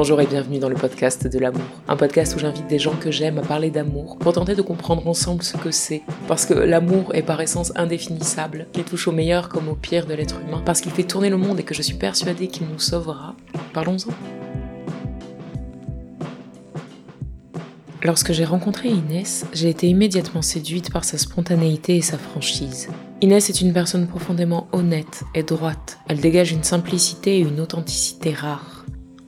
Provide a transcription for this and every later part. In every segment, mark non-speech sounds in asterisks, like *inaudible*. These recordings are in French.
Bonjour et bienvenue dans le podcast de l'amour. Un podcast où j'invite des gens que j'aime à parler d'amour pour tenter de comprendre ensemble ce que c'est. Parce que l'amour est par essence indéfinissable, qu'il touche au meilleur comme au pire de l'être humain, parce qu'il fait tourner le monde et que je suis persuadée qu'il nous sauvera. Parlons-en. Lorsque j'ai rencontré Inès, j'ai été immédiatement séduite par sa spontanéité et sa franchise. Inès est une personne profondément honnête et droite. Elle dégage une simplicité et une authenticité rares.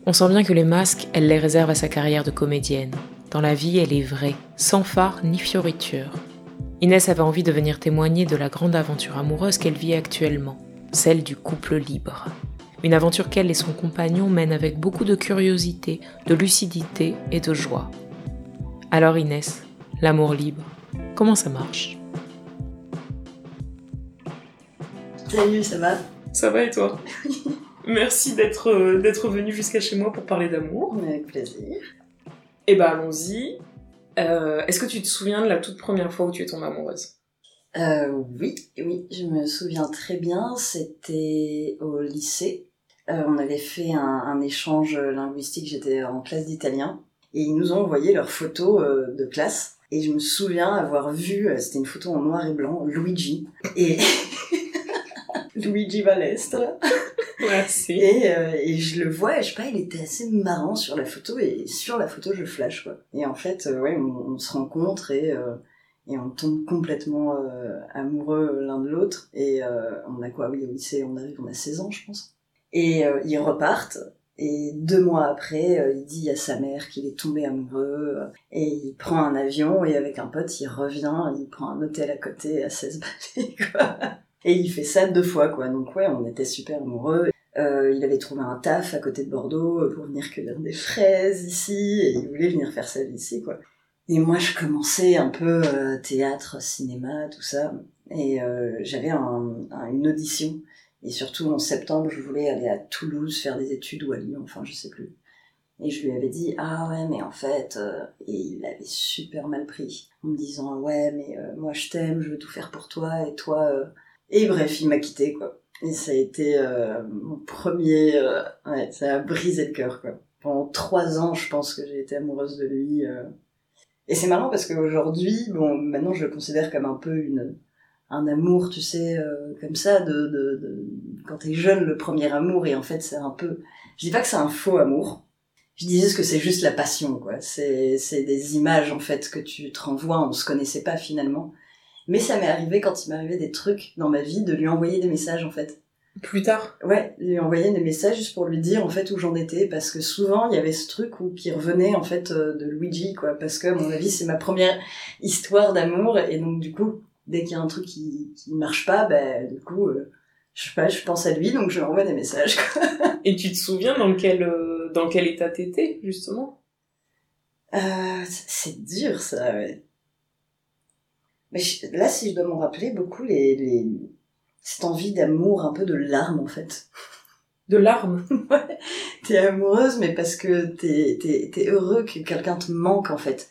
On sent bien que les masques, elle les réserve à sa carrière de comédienne. Dans la vie, elle est vraie, sans phare ni fioriture. Inès avait envie de venir témoigner de la grande aventure amoureuse qu'elle vit actuellement, celle du couple libre. Une aventure qu'elle et son compagnon mènent avec beaucoup de curiosité, de lucidité et de joie. Alors Inès, l'amour libre, comment ça marche? Salut, ça va? Ça va et toi? *laughs* Merci d'être euh, d'être venu jusqu'à chez moi pour parler d'amour. Avec plaisir. Eh ben allons-y. Euh, Est-ce que tu te souviens de la toute première fois où tu es tombée amoureuse? Euh, oui, oui, je me souviens très bien. C'était au lycée. Euh, on avait fait un, un échange linguistique. J'étais en classe d'italien et ils nous ont envoyé leurs photos de classe. Et je me souviens avoir vu, c'était une photo en noir et blanc, Luigi et *laughs* Luigi Balestre. Et, euh, et je le vois, je sais pas, il était assez marrant sur la photo, et sur la photo, je flash, quoi. Et en fait, euh, ouais, on, se rencontre et, euh, et on tombe complètement euh, amoureux l'un de l'autre. Et euh, on a quoi? Oui, au lycée, on arrive, on a 16 ans, je pense. Et ils repartent. Et deux mois après, il dit à sa mère qu'il est tombé amoureux. Et il prend un avion, et avec un pote, il revient, il prend un hôtel à côté à 16 balais, quoi. Et il fait ça deux fois, quoi. Donc ouais, on était super amoureux. Euh, il avait trouvé un taf à côté de Bordeaux euh, pour venir cueillir des fraises ici, et il voulait venir faire sa vie ici, quoi. Et moi, je commençais un peu euh, théâtre, cinéma, tout ça, et j'avais un, un- une audition. Et surtout, en septembre, je voulais aller à Toulouse faire des études ou à Lyon, enfin, je sais plus. Et je lui avais dit, ah ouais, mais en fait, et il l'avait super mal pris, en me disant, ouais, mais moi je t'aime, je veux tout faire pour toi, et toi... Et bref, il m'a quitté, quoi. Et ça a été euh, mon premier... euh, ouais, ça a brisé le cœur, quoi. Pendant trois ans, je pense que j'ai été amoureuse de lui. euh. Et c'est marrant parce qu'aujourd'hui, bon, maintenant je le considère comme un peu une un amour, tu sais, euh, comme ça, de, de, de quand t'es jeune, le premier amour, et en fait c'est un peu... Je dis pas que c'est un faux amour, je disais que c'est juste la passion, quoi. C'est des images, en fait, que tu te renvoies, on se connaissait pas finalement. Mais ça m'est arrivé quand il m'arrivait des trucs dans ma vie, de lui envoyer des messages, en fait. Plus tard? Ouais, lui envoyer des messages juste pour lui dire en fait où j'en étais parce que souvent il y avait ce truc où qui revenait en fait euh, de Luigi quoi parce que à mon avis c'est ma première histoire d'amour et donc du coup dès qu'il y a un truc qui qui marche pas ben du coup euh, je sais pas je pense à lui donc je lui envoie des messages quoi. *laughs* Et tu te souviens dans quel, euh, dans quel état t'étais, justement? Euh, c'est c'est dur ça ouais. Mais je- là si je dois m'en rappeler beaucoup les les cette envie d'amour un peu de larmes en fait. De larmes *laughs* Ouais, t'es amoureuse, mais parce que t'es, t'es, t'es heureux que quelqu'un te manque, en fait.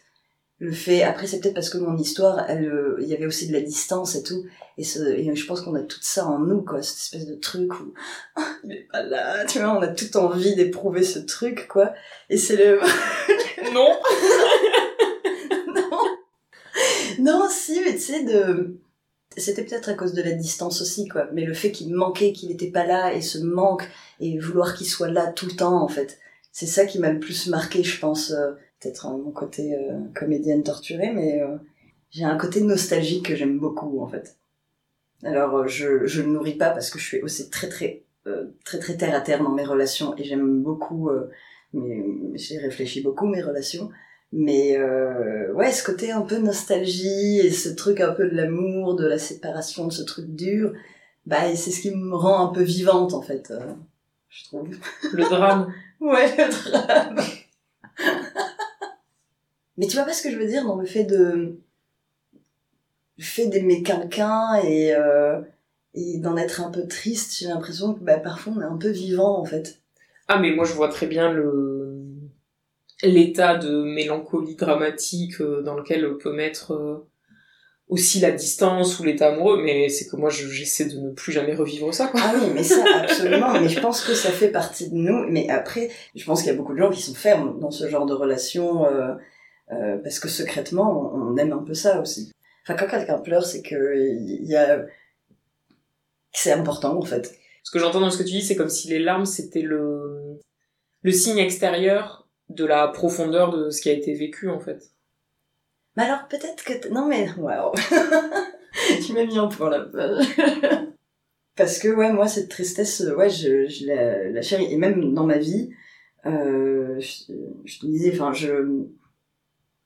Le fait, après, c'est peut-être parce que mon histoire, elle, euh, il y avait aussi de la distance et tout. Et, ce, et je pense qu'on a tout ça en nous, quoi, cette espèce de truc où, Ah, *laughs* il est pas là, tu vois, on a toute envie d'éprouver ce truc, quoi. Et c'est le, non. *laughs* Non, si, mais tu sais, de... C'était peut-être à cause de la distance aussi, quoi. Mais le fait qu'il manquait, qu'il était pas là, et ce manque, et vouloir qu'il soit là tout le temps, en fait. C'est ça qui m'a le plus marqué, je pense. euh, peut-être mon côté euh, comédienne torturée, mais euh, j'ai un côté nostalgique que j'aime beaucoup, en fait. Alors, je, je le nourris pas parce que je suis aussi très, très, très, très terre à terre dans mes relations, et j'aime beaucoup, mais j'ai réfléchi beaucoup mes relations. Mais euh, ouais, ce côté un peu nostalgie et ce truc un peu de l'amour, de la séparation, de ce truc dur, bah c'est ce qui me rend un peu vivante en fait, euh, je trouve. Le drame. *laughs* Ouais, le drame. *laughs* Mais tu vois pas ce que je veux dire dans le fait de le fait d'aimer quelqu'un et euh, et d'en être un peu triste, j'ai l'impression que bah, parfois on est un peu vivant en fait. Ah, mais moi je vois très bien le l'état de mélancolie dramatique euh, dans lequel peut mettre euh, aussi la distance ou l'état amoureux, mais c'est que moi je- j'essaie de ne plus jamais revivre ça, quoi. Ah oui, mais ça, absolument. mais je pense que ça fait partie de nous. Mais après, je pense qu'il y a beaucoup de gens qui sont fermes dans ce genre de relation, euh, euh, parce que secrètement, on on aime un peu ça aussi. Enfin, quand quelqu'un pleure, c'est que il y a... c'est important, en fait. Ce que j'entends dans ce que tu dis, c'est comme si les larmes c'était le le signe extérieur de la profondeur de ce qui a été vécu en fait. Mais alors, peut-être que... Non, mais... Waouh *laughs* Tu m'as mis en point, là. *laughs* Parce que, ouais, moi, cette tristesse, ouais, je, je la, la chéris. Et même dans ma vie, euh, je, te disais, enfin, je...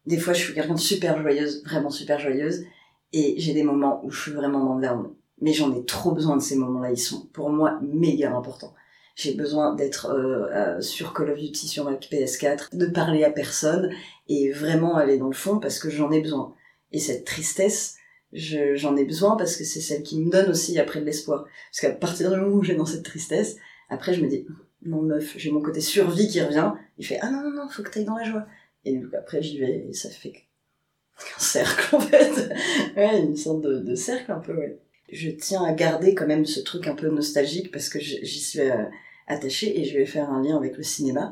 Des fois, je suis quelqu'un de super joyeuse, vraiment super joyeuse. Et j'ai des moments où je suis vraiment dans le. Mais j'en ai trop besoin de ces moments-là. Ils sont, pour moi, méga importants. J'ai besoin d'être euh, sur Call of Duty sur ma PS4, de parler à personne et vraiment aller dans le fond parce que j'en ai besoin. Et cette tristesse, je- j'en ai besoin parce que c'est celle qui me donne aussi après de l'espoir. Parce qu'à partir du moment où j'ai dans cette tristesse, après je me dis, non meuf, j'ai mon côté survie qui revient. Il fait, ah non, non, non, faut que t'ailles dans la joie. Et donc après j'y vais et ça fait qu'un cercle en fait. *laughs* ouais, une sorte de, de cercle un peu, ouais. Je tiens à garder quand même ce truc un peu nostalgique parce que j'y suis euh, attachée et je vais faire un lien avec le cinéma.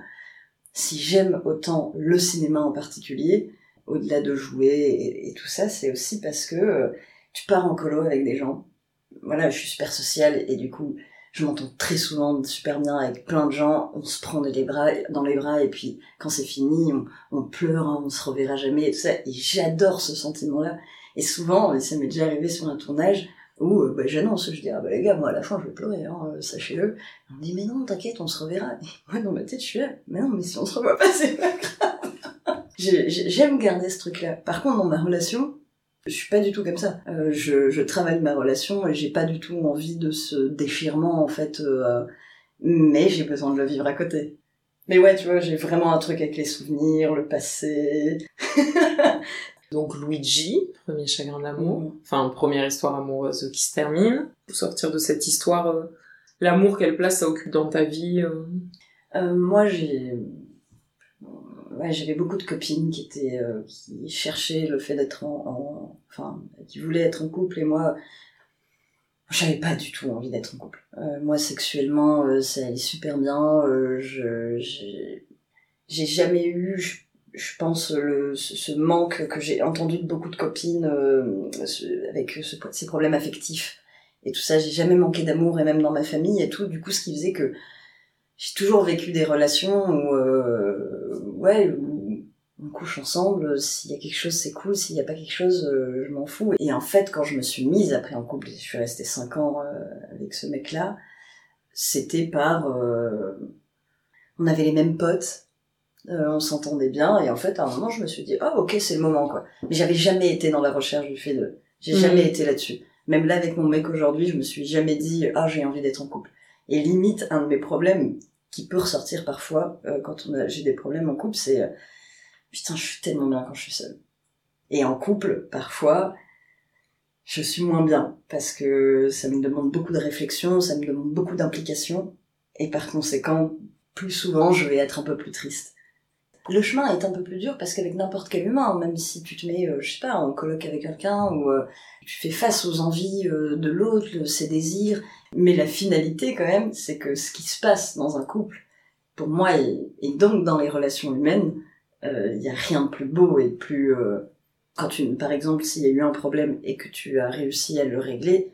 Si j'aime autant le cinéma en particulier, au-delà de jouer et, tout ça, c'est aussi parce que euh, tu pars en colo avec des gens. Voilà, je suis super sociale et du coup, je m'entends très souvent super bien avec plein de gens. On se prend bras, dans les bras et puis quand c'est fini, on, on pleure, hein, on se reverra jamais et tout ça. Et j'adore ce sentiment-là. Et souvent, et ça m'est déjà arrivé sur un tournage où euh, bah, j'annonce, je dis ah bah les gars, moi à la fin je vais pleurer, hein, euh, sachez-le. On me dit mais non, t'inquiète, on se reverra. Et moi dans ma tête je suis là, mais non, mais si on se revoit pas, c'est pas grave. *laughs* J'ai- j'ai- J'aime garder ce truc-là. Par contre, dans ma relation, je suis pas du tout comme ça. Euh, je, travaille ma relation et j'ai pas du tout envie de ce déchirement en fait. mais j'ai besoin de le vivre à côté. Mais ouais, tu vois, j'ai vraiment un truc avec les souvenirs, le passé. *laughs* Donc Luigi, premier chagrin d'amour, Mhm. enfin première histoire amoureuse qui se termine. Pour sortir de cette histoire, euh, l'amour, quelle place ça occupe dans ta vie euh Euh, moi, j'ai, ouais, j'avais beaucoup de copines qui étaient, qui cherchaient le fait d'être en, en- enfin, qui voulaient être en couple et moi, j'avais pas du tout envie d'être en couple. Moi, sexuellement, ça allait super bien. je, j'ai, j'ai jamais eu, je, je pense, le, ce, manque que j'ai entendu de beaucoup de copines euh, avec ce, ces problèmes affectifs et tout ça. J'ai jamais manqué d'amour et même dans ma famille et tout. Du coup, ce qui faisait que j'ai toujours vécu des relations où, euh, ouais, où on couche ensemble. S'il y a quelque chose, c'est cool. S'il n'y a pas quelque chose, euh, je m'en fous. Et en fait, quand je me suis mise après en couple, je suis restée cinq ans euh, avec ce mec-là, c'était par, euh, on avait les mêmes potes. Euh, on s'entendait bien et en fait à un moment je me suis dit oh ok c'est le moment quoi mais j'avais jamais été dans la recherche du fait de j'ai Mhm. jamais été là-dessus même là avec mon mec aujourd'hui je me suis jamais dit ah j'ai envie d'être en couple et limite un de mes problèmes qui peut ressortir parfois euh, quand on a, j'ai des problèmes en couple, c'est euh, putain, je suis tellement bien quand je suis seule. Et en couple, parfois, je suis moins bien parce que ça me demande beaucoup de réflexion, ça me demande beaucoup d'implication, et par conséquent, plus souvent, je vais être un peu plus triste. Le chemin est un peu plus dur parce qu'avec n'importe quel humain, même si tu te mets, euh, je sais pas, en colloque avec quelqu'un ou euh, tu fais face aux envies euh, de l'autre, ses désirs, mais la finalité, quand même, c'est que ce qui se passe dans un couple, pour moi, et, donc dans les relations humaines, il n'y a rien de plus beau et de plus... euh, quand tu, par exemple, s'il y a eu un problème et que tu as réussi à le régler,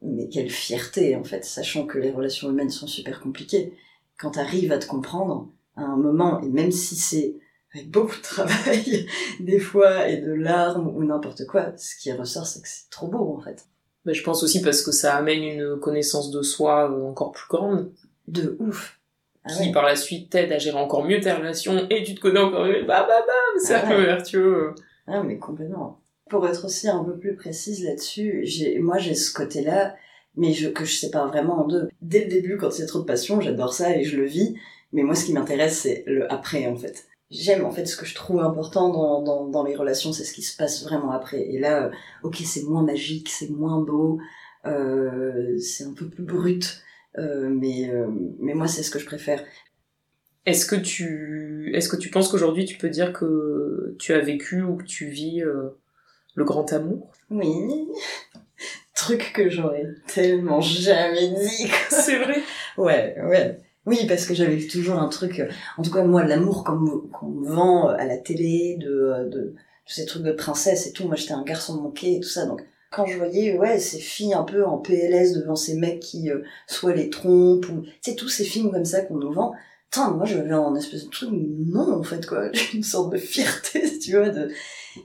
mais quelle fierté, en fait, sachant que les relations humaines sont super compliquées. Quand tu arrives à te comprendre, à un moment, et même si c'est avec beaucoup de travail, *laughs* des fois, et de larmes ou n'importe quoi, ce qui ressort, c'est que c'est trop beau, en fait. Mais je pense aussi parce que ça amène une connaissance de soi euh, encore plus grande. De ouf. Ah qui ouais. par la suite t'aide à gérer encore mieux tes relations et tu te connais encore mieux. Bah bah bam, cercle ouais. vertueux. Ah, mais complètement. Pour être aussi un peu plus précise là-dessus, j'ai, moi j'ai ce côté-là, mais je, que je sépare vraiment en deux. Dès le début, quand il y a trop de passion, j'adore ça et je le vis, mais moi ce qui m'intéresse, c'est le après en fait. J'aime en fait ce que je trouve important dans, dans, dans les relations, c'est ce qui se passe vraiment après. Et là, euh, ok, c'est moins magique, c'est moins beau, euh, c'est un peu plus brut, euh, mais, mais moi c'est ce que je préfère. Est-ce que tu est-ce que tu penses qu'aujourd'hui tu peux dire que tu as vécu ou que tu vis le grand amour? Oui, *laughs* truc que j'aurais tellement jamais dit. C'est vrai? Ouais, ouais. Oui, parce que j'avais toujours un truc, euh, en tout cas moi, l'amour qu'on qu'on me vend euh, à la télé, de, euh, de tous ces trucs de princesse et tout, moi j'étais un garçon manqué et tout ça, donc quand je voyais, ouais, ces filles un peu en PLS devant ces mecs qui euh, les trompent, ou, tu tous ces films comme ça qu'on nous vend, Putain, moi j'avais un espèce de truc, non en fait quoi, *laughs* une sorte de fierté, *laughs* tu vois, de...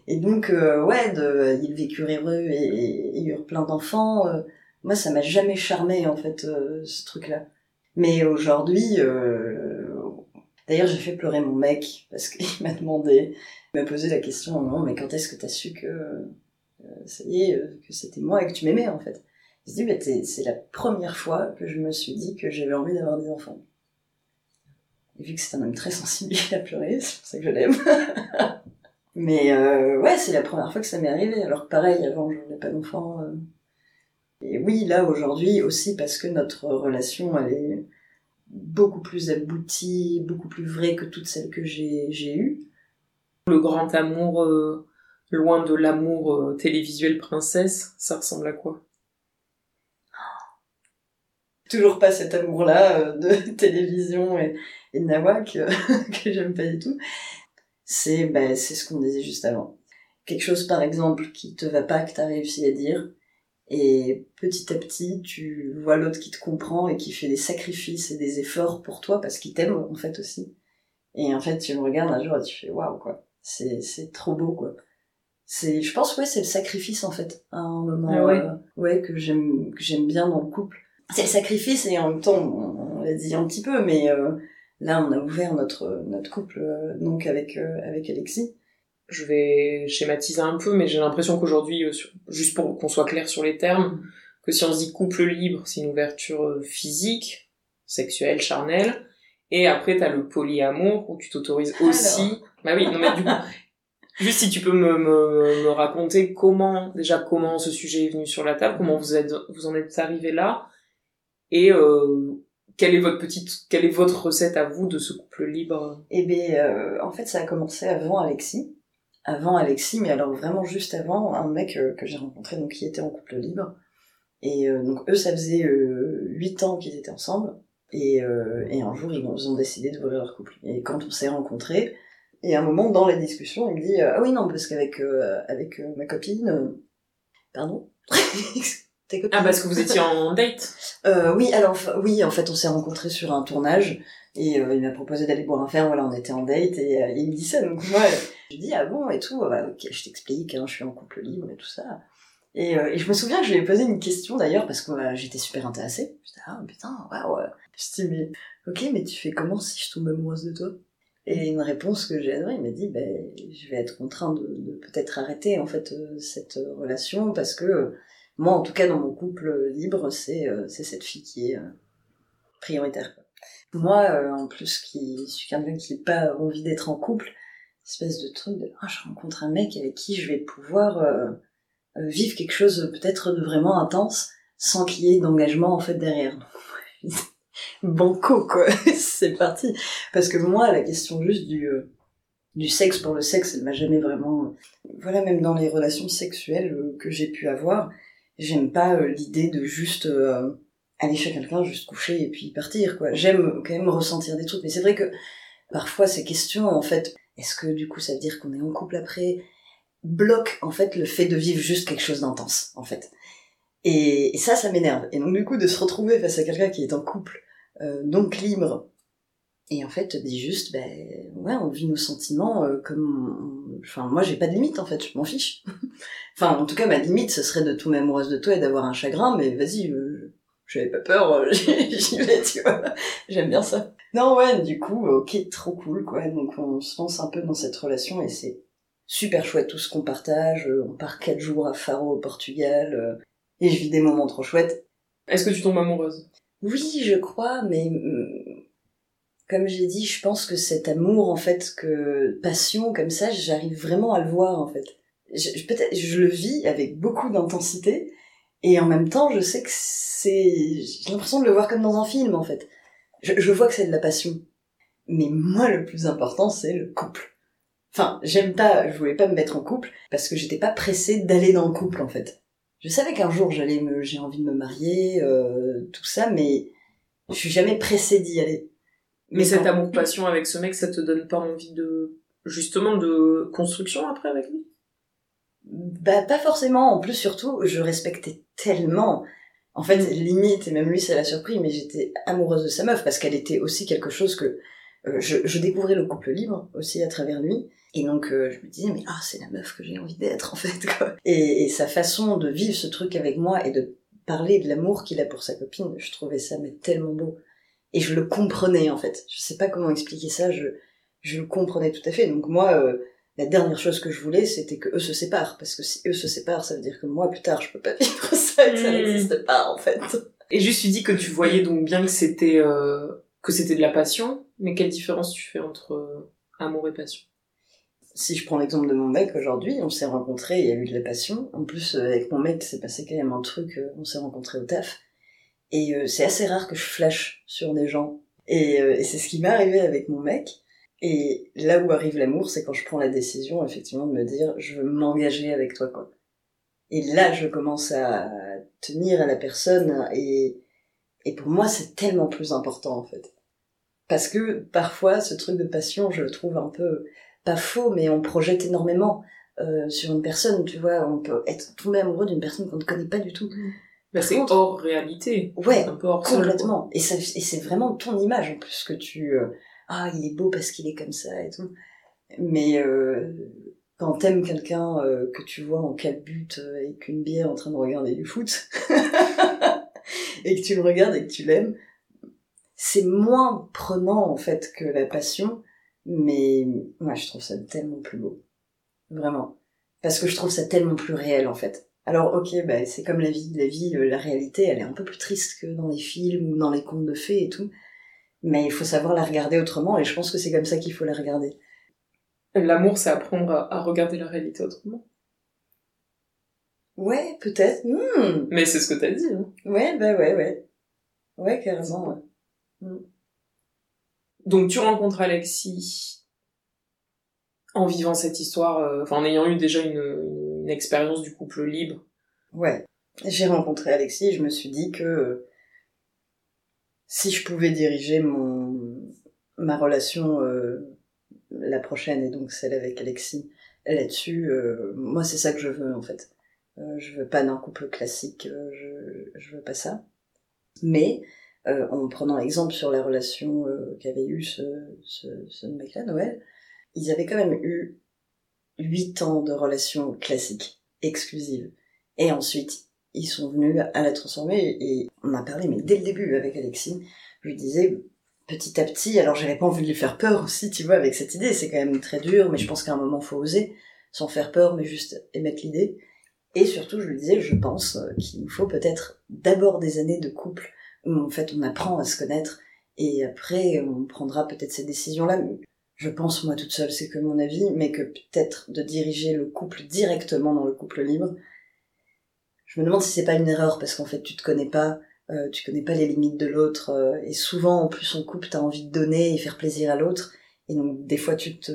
et donc euh, ouais, de, ils vécurent heureux et, et, et eurent plein d'enfants, euh, moi ça m'a jamais charmé en fait ce truc-là. Mais aujourd'hui, euh... d'ailleurs j'ai fait pleurer mon mec parce qu'il *laughs* m'a demandé, il m'a posé la question, non mais quand est-ce que t'as su que euh, ça y est, euh, que c'était moi et que tu m'aimais en fait? Il se dit, bah, c'est la première fois que je me suis dit que j'avais envie d'avoir des enfants. Et vu que c'est un homme très sensible, *laughs* il a pleuré, c'est pour ça que je l'aime. *laughs* Mais euh, ouais, c'est la première fois que ça m'est arrivé. Alors pareil, avant, je n'avais pas d'enfant. Et oui, là, aujourd'hui, aussi parce que notre relation, elle est beaucoup plus aboutie, beaucoup plus vraie que toutes celles que j'ai eues. Le grand amour euh, loin de l'amour euh, télévisuel princesse, ça ressemble à quoi? Toujours pas cet amour-là euh, de *laughs* télévision et, et de nawak euh, *laughs* que j'aime pas du tout. C'est bah, c'est ce qu'on disait juste avant. Quelque chose, par exemple, qui te va pas, que t'as réussi à dire, et petit à petit, tu vois l'autre qui te comprend et qui fait des sacrifices et des efforts pour toi parce qu'il t'aime, en fait, aussi. Et en fait, tu me regardes un jour et tu fais waouh, quoi. C'est, c'est trop beau, quoi. C'est, je pense, ouais, c'est le sacrifice, en fait, à un moment, Ah ouais. euh, ouais, que j'aime, que j'aime bien dans le couple. C'est le sacrifice et en même temps, on, on l'a dit un petit peu, mais euh, là, on a ouvert notre, notre couple, euh, donc avec, euh, avec Alexis. Je vais schématiser un peu, mais j'ai l'impression qu'aujourd'hui, euh, juste pour qu'on soit clair sur les termes, que si on se dit couple libre, c'est une ouverture euh, physique, sexuelle, charnelle, et après t'as le polyamour où tu t'autorises aussi. Bah oui, non mais du coup, *laughs* juste si tu peux me, me, me raconter comment déjà comment ce sujet est venu sur la table, comment vous êtes vous en êtes arrivé là, et euh, quelle est votre petite quelle est votre recette à vous de ce couple libre? Ben, euh, en fait, ça a commencé avant Alexis. Avant Alexis, mais alors vraiment juste avant, un mec euh, que j'ai rencontré, donc qui était en couple libre. Et euh, donc eux, ça faisait euh, huit ans qu'ils étaient ensemble. Et, euh, et un jour, ils ont, ils ont décidé d'ouvrir leur couple. Et quand on s'est rencontrés, et à un moment dans la discussion, il me dit euh, ah oui non parce qu'avec avec ma copine, pardon. *laughs* Ah parce que vous étiez en *laughs* date. Euh, oui, alors oui, en fait, on s'est rencontrés sur un tournage et euh, il m'a proposé d'aller boire un verre. Voilà, on était en date et euh, il me dit ça. Donc moi, je dis ah bon et tout. Voilà, ok, je t'explique. Hein, je suis en couple libre et tout ça. Et, euh, et je me souviens que je lui ai posé une question d'ailleurs parce que j'étais super intéressée. Je dis ah putain, waouh. Je dis mais ok, mais tu fais comment si je tombe amoureuse de toi? Et une réponse que j'ai adorée, il m'a dit ben je vais être contraint de, de peut-être arrêter en fait euh, cette euh, relation parce que euh, moi, en tout cas, dans mon couple libre, c'est euh, c'est cette fille qui est euh, prioritaire. Moi, euh, en plus, qui je suis quelqu'un qui n'a pas envie d'être en couple, espèce de truc de ah, je rencontre un mec avec qui je vais pouvoir euh, euh, vivre quelque chose euh, peut-être de vraiment intense sans qu'il y ait d'engagement en fait derrière. *laughs* Banco quoi, *laughs* c'est parti. Parce que moi, la question juste du euh, du sexe pour le sexe, elle m'a jamais vraiment. Voilà, même dans les relations sexuelles euh, que j'ai pu avoir, j'aime pas euh, l'idée de juste euh, aller chez quelqu'un, juste coucher et puis partir, quoi. J'aime quand même ressentir des trucs, mais c'est vrai que parfois ces questions, en fait, est-ce que du coup ça veut dire qu'on est en couple après, bloquent en fait le fait de vivre juste quelque chose d'intense, en fait. Et, et ça, ça m'énerve. Et donc du coup, de se retrouver face à quelqu'un qui est en couple, euh, donc libre, et en fait, dit juste, ben ouais, on vit nos sentiments euh, comme, on- enfin moi j'ai pas de limite en fait, je m'en fiche. *laughs* Enfin, en tout cas, ma limite, ce serait de tomber amoureuse de toi et d'avoir un chagrin, mais vas-y, euh, j'avais pas peur, euh, *laughs* j'y vais, tu vois. J'aime bien ça. Non, ouais, du coup, ok, trop cool, quoi. Donc on se lance un peu dans cette relation et c'est super chouette tout ce qu'on partage. Euh, On part quatre jours à Faro au Portugal euh, et je vis des moments trop chouettes. Est-ce que tu tombes amoureuse? Oui, je crois, mais hum, comme j'ai dit, je pense que cet amour, en fait, que passion comme ça, j'arrive vraiment à le voir, en fait. Je, peut-être, je le vis avec beaucoup d'intensité et en même temps, je sais que c'est, j'ai l'impression de le voir comme dans un film, en fait. Je, je vois que c'est de la passion. Mais moi, le plus important, c'est le couple. Enfin, j'aime pas, je voulais pas me mettre en couple parce que j'étais pas pressée d'aller dans le couple, en fait. Je savais qu'un jour j'allais me, j'ai envie de me marier, euh, tout ça, mais je suis jamais pressée d'y aller. Mais cet amour-passion *laughs* avec ce mec, ça te donne pas envie de... Justement, de construction après avec lui? Bah pas forcément. En plus surtout, je respectais tellement. En fait, limite, et même lui, ça l'a surpris, mais j'étais amoureuse de sa meuf parce qu'elle était aussi quelque chose que euh, je, je découvrais le couple libre aussi à travers lui. Et donc euh, je me disais mais ah c'est la meuf que j'ai envie d'être en fait quoi. Et, et sa façon de vivre ce truc avec moi et de parler de l'amour qu'il a pour sa copine, je trouvais ça mais tellement beau. Et je le comprenais en fait. Je sais pas comment expliquer ça. Je je le comprenais tout à fait. Donc moi euh, la dernière chose que je voulais, c'était que eux se séparent. Parce que si eux se séparent, ça veut dire que moi, plus tard, je peux pas *laughs* vivre ça et que ça Mm. n'existe pas, en fait. Et juste, tu dis que tu voyais donc bien que c'était euh, que c'était de la passion, mais quelle différence tu fais entre euh, amour et passion? Si je prends l'exemple de mon mec, aujourd'hui, on s'est rencontrés, il y a eu de la passion. En plus, euh, avec mon mec, c'est passé quand même un truc, euh, on s'est rencontrés au taf. Et euh, c'est assez rare que je flash sur des gens. Et, euh, et c'est ce qui m'est arrivé avec mon mec. Et là où arrive l'amour, c'est quand je prends la décision, effectivement, de me dire, je veux m'engager avec toi, quoi. Et là, je commence à tenir à la personne et, et pour moi, c'est tellement plus important, en fait. Parce que parfois, ce truc de passion, je le trouve un peu, pas faux, mais on projette énormément euh, sur une personne, tu vois. On peut être tombé amoureux d'une personne qu'on ne connaît pas du tout. Bah, C'est hors réalité. Ouais, un peu hors sol, quoi. Complètement. Et, ça, et c'est vraiment ton image en plus que tu... euh, ah, il est beau parce qu'il est comme ça et tout. Mais euh, quand t'aimes quelqu'un euh, que tu vois en calbute euh, avec une bière en train de regarder du foot, *laughs* et que tu le regardes et que tu l'aimes, c'est moins prenant en fait que la passion, mais moi je trouve ça tellement plus beau. Vraiment. Parce que je trouve ça tellement plus réel en fait. Alors ok, bah, c'est comme la vie. La vie, euh, la réalité, elle est un peu plus triste que dans les films ou dans les contes de fées et tout. Mais il faut savoir la regarder autrement et je pense que c'est comme ça qu'il faut la regarder. L'amour, c'est apprendre à, à regarder la réalité autrement. Ouais, peut-être. Hmm. Mais c'est ce que t'as dit. Hein. Ouais, bah ouais, ouais. Ouais, carrément, ouais. Donc tu rencontres Alexis en vivant cette histoire, euh, enfin en ayant eu déjà une, une expérience du couple libre. Ouais. J'ai rencontré Alexis et je me suis dit que euh, si je pouvais diriger mon ma relation euh, la prochaine et donc celle avec Alexis là-dessus, euh, moi c'est ça que je veux en fait. Je veux pas d'un couple classique, je, je veux pas ça. Mais en prenant l'exemple sur la relation qu'avait eu ce, ce, ce mec-là, Noël, ils avaient quand même eu huit ans de relation classique, exclusive. Et ensuite, ils sont venus à la transformer et on a parlé, mais dès le début avec Alexis, je lui disais petit à petit, alors j'avais pas envie de lui faire peur aussi, tu vois, avec cette idée, c'est quand même très dur, mais je pense qu'à un moment faut oser, sans faire peur, mais juste émettre l'idée. Et surtout, je lui disais, je pense euh, qu'il nous faut peut-être d'abord des années de couple où en fait on apprend à se connaître et après on prendra peut-être ces décisions-là. Je pense moi toute seule, c'est que mon avis, mais que peut-être de diriger le couple directement dans le couple libre, je me demande si c'est pas une erreur parce qu'en fait tu te connais pas, euh, tu connais pas les limites de l'autre euh, et souvent en plus en couple t'as envie de donner et faire plaisir à l'autre et donc des fois tu te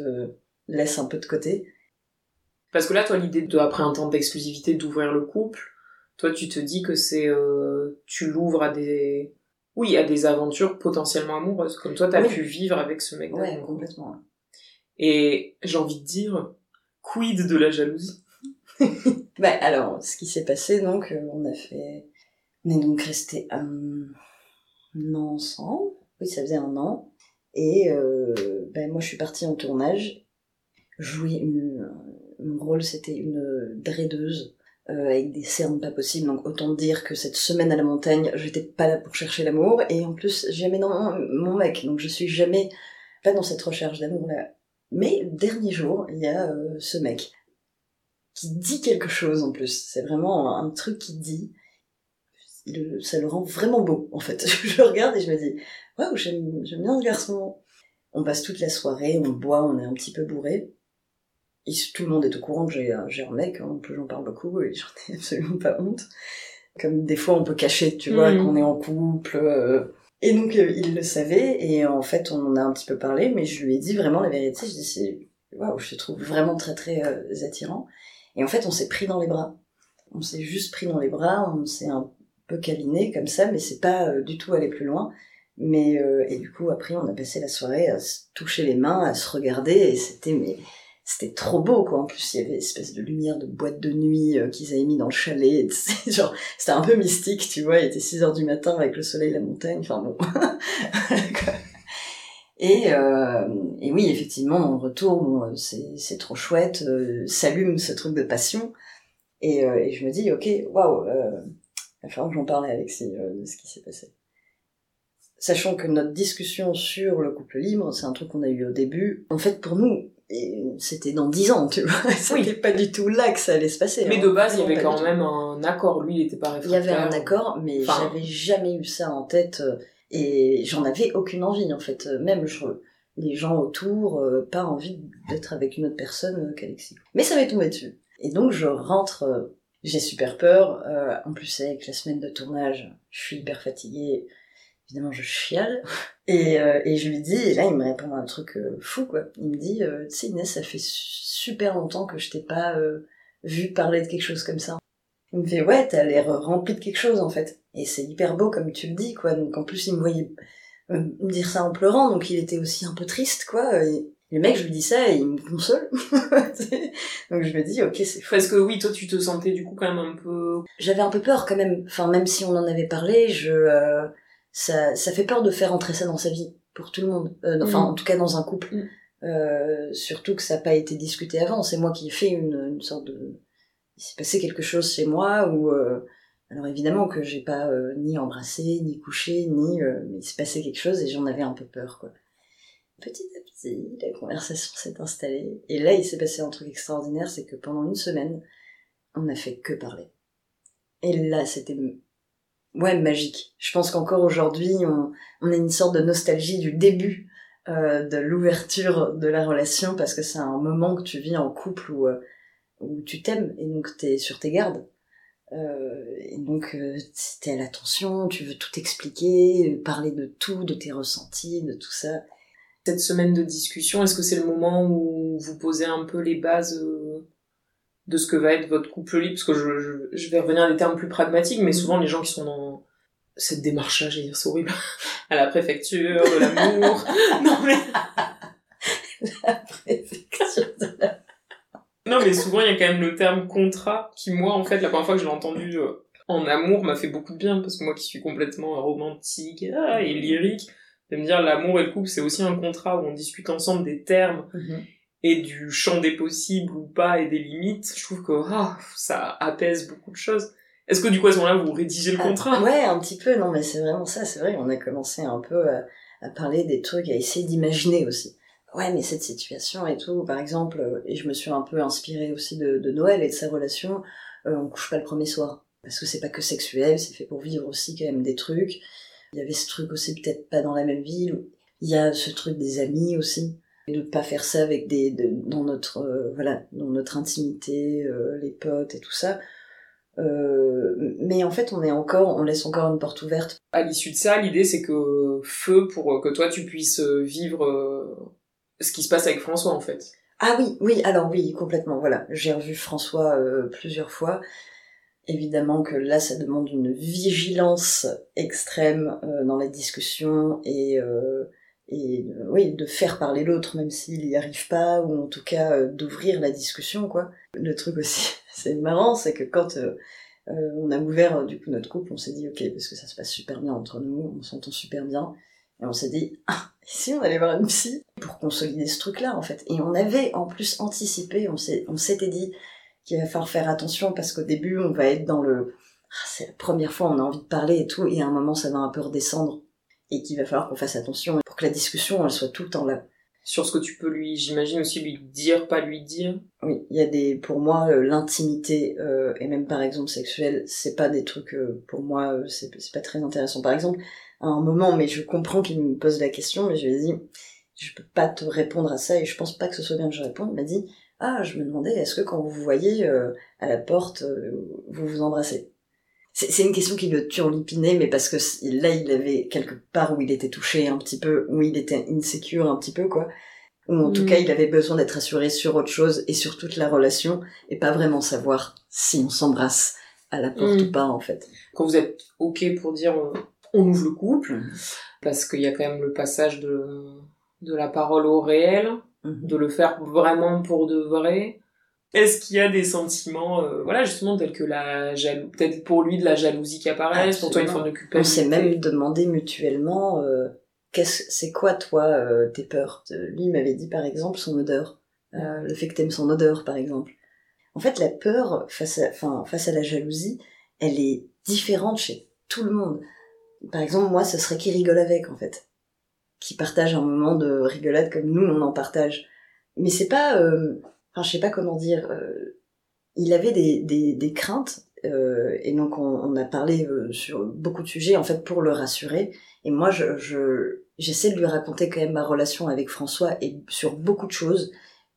laisses un peu de côté. Parce que là, toi, l'idée de après un temps d'exclusivité d'ouvrir le couple, toi, tu te dis que c'est euh, tu l'ouvres à des oui à des aventures potentiellement amoureuses, comme toi, t'as Oui. pu vivre avec ce mec. Ouais, complètement. Et j'ai envie de dire, quid de la jalousie? *laughs* Bah alors, ce qui s'est passé, donc, euh, on a fait... On est donc resté un, un an ensemble. Oui, ça faisait un an. Et euh, ben, moi, je suis partie en tournage. Jouer une... Mon rôle, c'était une draideuse euh, avec des cernes pas possibles. Donc autant dire que cette semaine à la montagne, j'étais pas là pour chercher l'amour. Et en plus, jamais dans mon, mec. Donc je suis jamais pas dans cette recherche d'amour là. Mais dernier jour, il y a euh, ce mec qui dit quelque chose en plus. C'est vraiment un, truc qui dit. Ça le rend vraiment beau en fait. *laughs* je regarde et je me dis waouh j'aime j'aime bien ce garçon. On passe toute la soirée, on boit, on est un petit peu bourré. Tout le monde est au courant que j'ai un- j'ai un mec, hein, en plus j'en parle beaucoup et j'en ai *laughs* absolument pas honte. Comme des fois on peut cacher, tu vois, Mhm. qu'on est en couple. euh. Et donc euh, il le savait et en fait on en a un petit peu parlé, mais je lui ai dit vraiment la vérité. Je dis c'est waouh, je te trouve vraiment très très euh, attirant. Et en fait on s'est pris dans les bras. On s'est juste pris dans les bras, on s'est un peu câliné comme ça, mais c'est pas euh, du tout aller plus loin. Mais euh, et du coup après on a passé la soirée à se toucher les mains, à se regarder et c'était mais c'était trop beau quoi. En plus il y avait une espèce de lumière de boîte de nuit euh, qu'ils avaient mis dans le chalet. *laughs* Genre c'était un peu mystique, tu vois. Il était 6 heures du matin avec le soleil, la montagne. Enfin bon. *laughs* Et, euh, et oui effectivement dans le retour bon, euh, c'est trop chouette. S'allume ce truc de passion et, et je me dis ok waouh. Il va falloir que j'en parle à Alexis de ce qui s'est passé. Sachant que notre discussion sur le couple libre, c'est un truc qu'on a eu au début. En fait, pour nous, c'était dans dix ans, tu vois. *laughs* C'était pas du tout là que ça allait se passer. Mais hein. de base, il y avait quand même un accord. Lui, il était pas Il y avait réfractaire. un accord, mais Enfin- j'avais jamais eu ça en tête. euh, Et j'en avais aucune envie, en fait. Euh, Même je, les gens autour, euh, pas envie d'être avec une autre personne qu'Alexis. Mais ça m'est tombé dessus. Et donc, je rentre, j'ai super peur. en plus, avec la semaine de tournage, je suis hyper fatiguée. Évidemment, je chiale. Et, euh, et je lui dis, et là, il me répond un truc euh, fou, quoi. Il me dit, euh, tu sais, Inès, ça fait su- super longtemps que je t'ai pas euh, vu parler de quelque chose comme ça. Il me fait, ouais, t'as l'air rempli de quelque chose, en fait. Et c'est hyper beau, comme tu le dis, quoi. Donc, en plus, il me voyait euh, me dire ça en pleurant, donc il était aussi un peu triste, quoi. Et le mec, je lui dis ça et il me console. *laughs* donc, je me dis, ok, c'est fou. Parce que oui, toi, tu te sentais du coup quand même un peu. J'avais un peu peur, quand même. Enfin, même si on en avait parlé, je, euh, ça, ça fait peur de faire entrer ça dans sa vie, pour tout le monde. Euh, enfin, Mm. en tout cas, dans un couple. Mm. Euh, surtout que ça n'a pas été discuté avant. C'est moi qui ai fait une, une sorte de... Il s'est passé quelque chose chez moi où... euh, Alors évidemment que j'ai pas ni embrassé, ni couché, ni... mais il s'est passé quelque chose et j'en avais un peu peur, quoi. Petit à petit, la conversation s'est installée. Et là, il s'est passé un truc extraordinaire, c'est que pendant une semaine, on n'a fait que parler. Et là, c'était... Ouais, magique. Je pense qu'encore aujourd'hui, on, on a une sorte de nostalgie du début euh, de l'ouverture de la relation parce que c'est un moment que tu vis en couple où, euh, où tu t'aimes et donc t'es sur tes gardes. Euh, et donc euh, t'es à l'attention, tu veux tout expliquer, parler de tout, de tes ressentis, de tout ça. Cette semaine de discussion, est-ce que c'est le moment où vous posez un peu les bases euh, de ce que va être votre couple libre Parce que je, je, je vais revenir à des termes plus pragmatiques, mais souvent les gens qui sont dans cette démarche-là, j'ai dire, c'est horrible, *laughs* à la préfecture, de l'amour. *laughs* non mais Préfecture de la- Non, mais souvent, il y a quand même le terme contrat qui, moi, en fait, la première fois que je l'ai entendu euh, en amour, m'a fait beaucoup de bien, parce que moi qui suis complètement romantique ah, et lyrique, de me dire l'amour et le couple, c'est aussi un contrat où on discute ensemble des termes et du champ des possibles ou pas et des limites. Je trouve que ah, ça apaise beaucoup de choses. Est-ce que du coup, à ce moment-là, vous rédigez le contrat? Ah, Ouais, un petit peu, non mais c'est vraiment ça, c'est vrai, on a commencé un peu à, à parler des trucs, à essayer d'imaginer aussi. Ouais, mais cette situation et tout, par exemple, euh, et je me suis un peu inspirée aussi de, de Noël et de sa relation, euh, on couche pas le premier soir. Parce que c'est pas que sexuel, c'est fait pour vivre aussi quand même des trucs. Il y avait ce truc aussi peut-être pas dans la même ville. Il y a ce truc des amis aussi. Et de pas faire ça avec des, de- dans notre, euh, voilà, dans notre intimité, euh, les potes et tout ça. Euh, mais en fait, on est encore, on laisse encore une porte ouverte. À l'issue de ça, l'idée, c'est que feu pour que toi, tu puisses euh, vivre euh, ce qui se passe avec François, en fait. Ah oui, oui, alors oui, complètement, voilà. J'ai revu François euh, plusieurs fois. Évidemment que là, ça demande une vigilance extrême euh, dans les discussions et, euh, et euh, oui, de faire parler l'autre même s'il n'y arrive pas, ou en tout cas euh, d'ouvrir la discussion, quoi. Le truc aussi, *laughs* c'est marrant, c'est que quand euh, on a ouvert du coup notre couple, on s'est dit ok, parce que ça se passe super bien entre nous, on s'entend super bien, et on s'est dit *laughs* ah, si on allait voir une psy? Pour consolider ce truc-là en fait. Et on avait en plus anticipé, on s'était dit qu'il va falloir faire attention parce qu'au début, on va être dans le, ah, c'est la première fois, on a envie de parler et tout, et à un moment, ça va un peu redescendre, et qu'il va falloir qu'on fasse attention que la discussion, elle soit tout le temps là. Sur ce que tu peux lui, j'imagine aussi lui dire, pas lui dire. Oui, il y a des, pour moi, euh, l'intimité euh, et même par exemple sexuelle, c'est pas des trucs euh, pour moi, euh, c'est pas très intéressant. Par exemple, à un moment, mais je comprends qu'il me pose la question, mais je lui ai dit, je peux pas te répondre à ça et je pense pas que ce soit bien que je réponde. Il m'a dit, ah, je me demandais, est-ce que quand vous vous voyez euh, à la porte, euh, vous vous embrassez? C'est c'est une question qui le turlupinait, mais parce que là, il avait quelque part où il était touché un petit peu, où il était insecure un petit peu, quoi. Ou en tout Mm. cas, il avait besoin d'être assuré sur autre chose et sur toute la relation, et pas vraiment savoir si on s'embrasse à la porte Mm. ou pas, en fait. Quand vous êtes ok pour dire on ouvre le couple, parce qu'il y a quand même le passage de, de la parole au réel, Mhm. de le faire vraiment pour de vrai. Est-ce qu'il y a des sentiments, euh, voilà, justement, tels que la jalousie, peut-être pour lui de la jalousie qui apparaît, pour toi une forme de On culpabilité s'est même demandé mutuellement, euh, qu'est-ce, c'est quoi toi euh, tes peurs Lui m'avait dit par exemple son odeur, euh, le fait que t'aimes son odeur par exemple. En fait, la peur face à, enfin, face à la jalousie, elle est différente chez tout le monde. Par exemple, moi, ce serait qui rigole avec en fait, qui partage un moment de rigolade comme nous on en partage. Mais c'est pas, euh, enfin, je sais pas comment dire. euh, il avait des, des, craintes euh, et donc on, a parlé euh, sur beaucoup de sujets en fait pour le rassurer. Et moi, je, je j'essaie de lui raconter quand même ma relation avec François et sur beaucoup de choses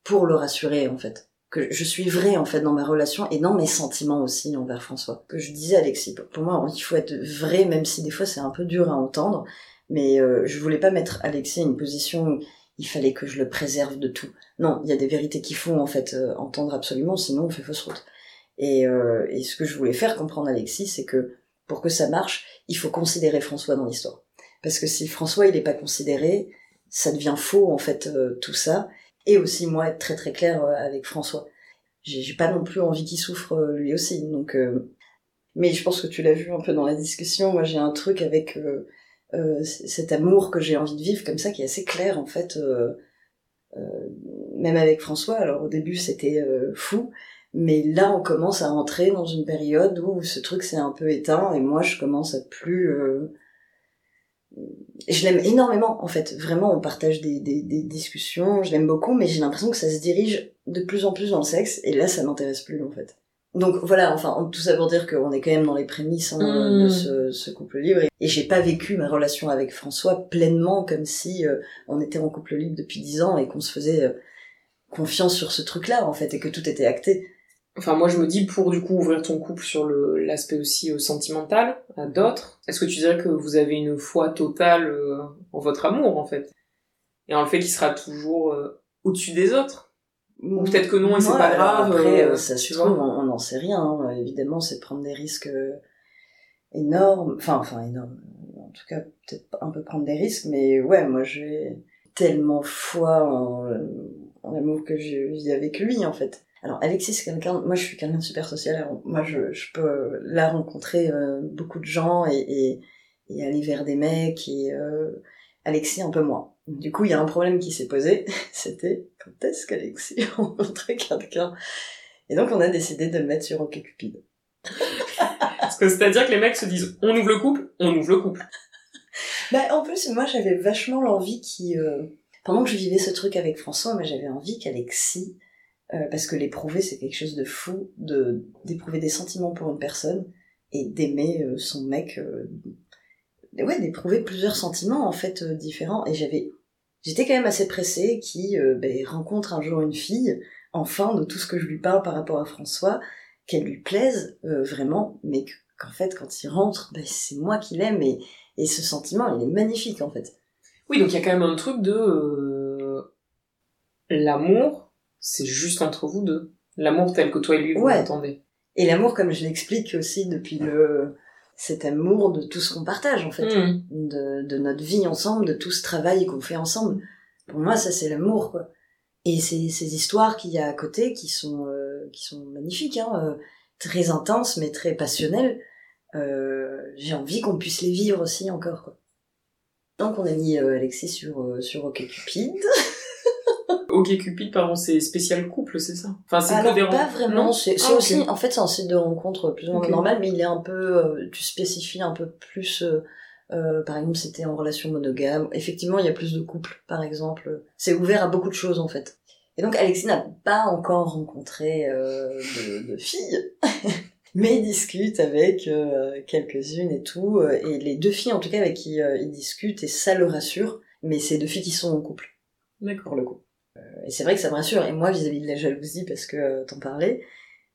pour le rassurer en fait. Que je suis vraie en fait dans ma relation et dans mes sentiments aussi envers François. Que je disais Alexis, pour moi il faut être vrai même si des fois c'est un peu dur à entendre. Mais euh, je voulais pas mettre Alexis à une position il fallait que je le préserve de tout. Non, il y a des vérités qu'il faut en fait euh, entendre absolument, sinon on fait fausse route. Et, euh, et ce que je voulais faire comprendre Alexis, c'est que pour que ça marche, il faut considérer François dans l'histoire. Parce que si François il est pas considéré, ça devient faux en fait euh, tout ça. Et aussi moi être très très clair avec François. J'ai pas non plus envie qu'il souffre lui aussi. Donc, mais je pense que tu l'as vu un peu dans la discussion. Moi j'ai un truc avec cet amour que j'ai envie de vivre comme ça qui est assez clair en fait. euh, euh, même avec François. Alors au début c'était euh, fou. Mais là, on commence à entrer dans une période où ce truc s'est un peu éteint et moi, je commence à plus. euh, Je l'aime énormément, en fait. Vraiment, on partage des, des, des discussions. Je l'aime beaucoup, mais j'ai l'impression que ça se dirige de plus en plus dans le sexe et là, ça m'intéresse plus, en fait. Donc voilà, enfin, tout ça pour dire qu'on est quand même dans les prémices hein, Mm. de ce, ce couple libre. Et j'ai pas vécu ma relation avec François pleinement comme si euh, on était en couple libre depuis dix ans et qu'on se faisait euh, confiance sur ce truc-là, en fait, et que tout était acté. Enfin, moi, je me dis, pour du coup ouvrir ton couple sur le l'aspect aussi euh, sentimental à d'autres, est-ce que tu dirais que vous avez une foi totale euh, en votre amour, en fait? Et en le fait qu'il sera toujours euh, au-dessus des autres? Ou peut-être que non, et c'est Ouais, pas grave. Après, euh, euh, ça se tu trouve, vois. on n'en sait rien. hein. Évidemment, c'est prendre des risques euh, énormes. Enfin, enfin, énormes. En tout cas, peut-être un peu prendre des risques. Mais ouais, moi, j'ai tellement foi en, en l'amour que je vis avec lui, en fait. Alors, Alexis, c'est quelqu'un... Moi, je suis quelqu'un de super social. Moi, je, je peux là rencontrer euh, beaucoup de gens et, et, et aller vers des mecs. Et euh, Alexis, un peu moins. Du coup, il y a un problème qui s'est posé. *laughs* C'était quand est-ce qu'Alexis *laughs* rencontrait quelqu'un? Et donc, on a décidé de le mettre sur OkCupid. Parce que c'est-à-dire que les mecs se disent, on ouvre le couple, on ouvre le couple. *laughs* Bah, en plus, moi, j'avais vachement l'envie qui... euh, Pendant que je vivais ce truc avec François, moi, j'avais envie qu'Alexis... euh, parce que l'éprouver, c'est quelque chose de fou, de d'éprouver des sentiments pour une personne et d'aimer euh, son mec... euh, Ouais, d'éprouver plusieurs sentiments, en fait, euh, différents. Et j'avais... J'étais quand même assez pressée qui euh, ben, rencontre un jour une fille, enfin, de tout ce que je lui parle par rapport à François, qu'elle lui plaise euh, vraiment, mais que- qu'en fait, quand il rentre, ben, c'est moi qui l'aime et, et ce sentiment, il est magnifique en fait. Oui, donc il y a quand même un truc de... euh, L'amour, c'est juste entre vous deux. L'amour tel que toi et lui, vous Ouais. l'entendez. Et l'amour, comme je l'explique aussi depuis le cet amour de tout ce qu'on partage en fait, Hmm. de, de notre vie ensemble, de tout ce travail qu'on fait ensemble. Pour moi, ça c'est l'amour quoi. Et c'est ces histoires qu'il y a à côté qui sont euh, qui sont magnifiques, hein, euh, très intenses mais très passionnelles. Euh, J'ai envie qu'on puisse les vivre aussi encore quoi. Donc on a mis euh, Alexis sur euh, sur OkCupid. Ok Cupid, *laughs* pardon, c'est spécial couple, c'est ça? Enfin, c'est que des pas ren- vraiment, c'est Ah, ok. aussi, en fait c'est un site de rencontre plus ou moins Ok. normal, mais il est un peu, euh, tu spécifies un peu plus, euh, euh, par exemple c'était en relation monogame, effectivement il y a plus de couples par exemple, c'est ouvert à beaucoup de choses en fait. Et donc Alexis n'a pas encore rencontré de, de filles, *laughs* mais il discute avec euh, quelques-unes et tout, euh, et les deux filles en tout cas avec qui euh, il discute, et ça le rassure, mais c'est deux filles qui sont en couple D'accord. pour le coup. Euh, et c'est vrai que ça me rassure. Et moi, vis-à-vis de la jalousie, parce que euh, t'en parlais,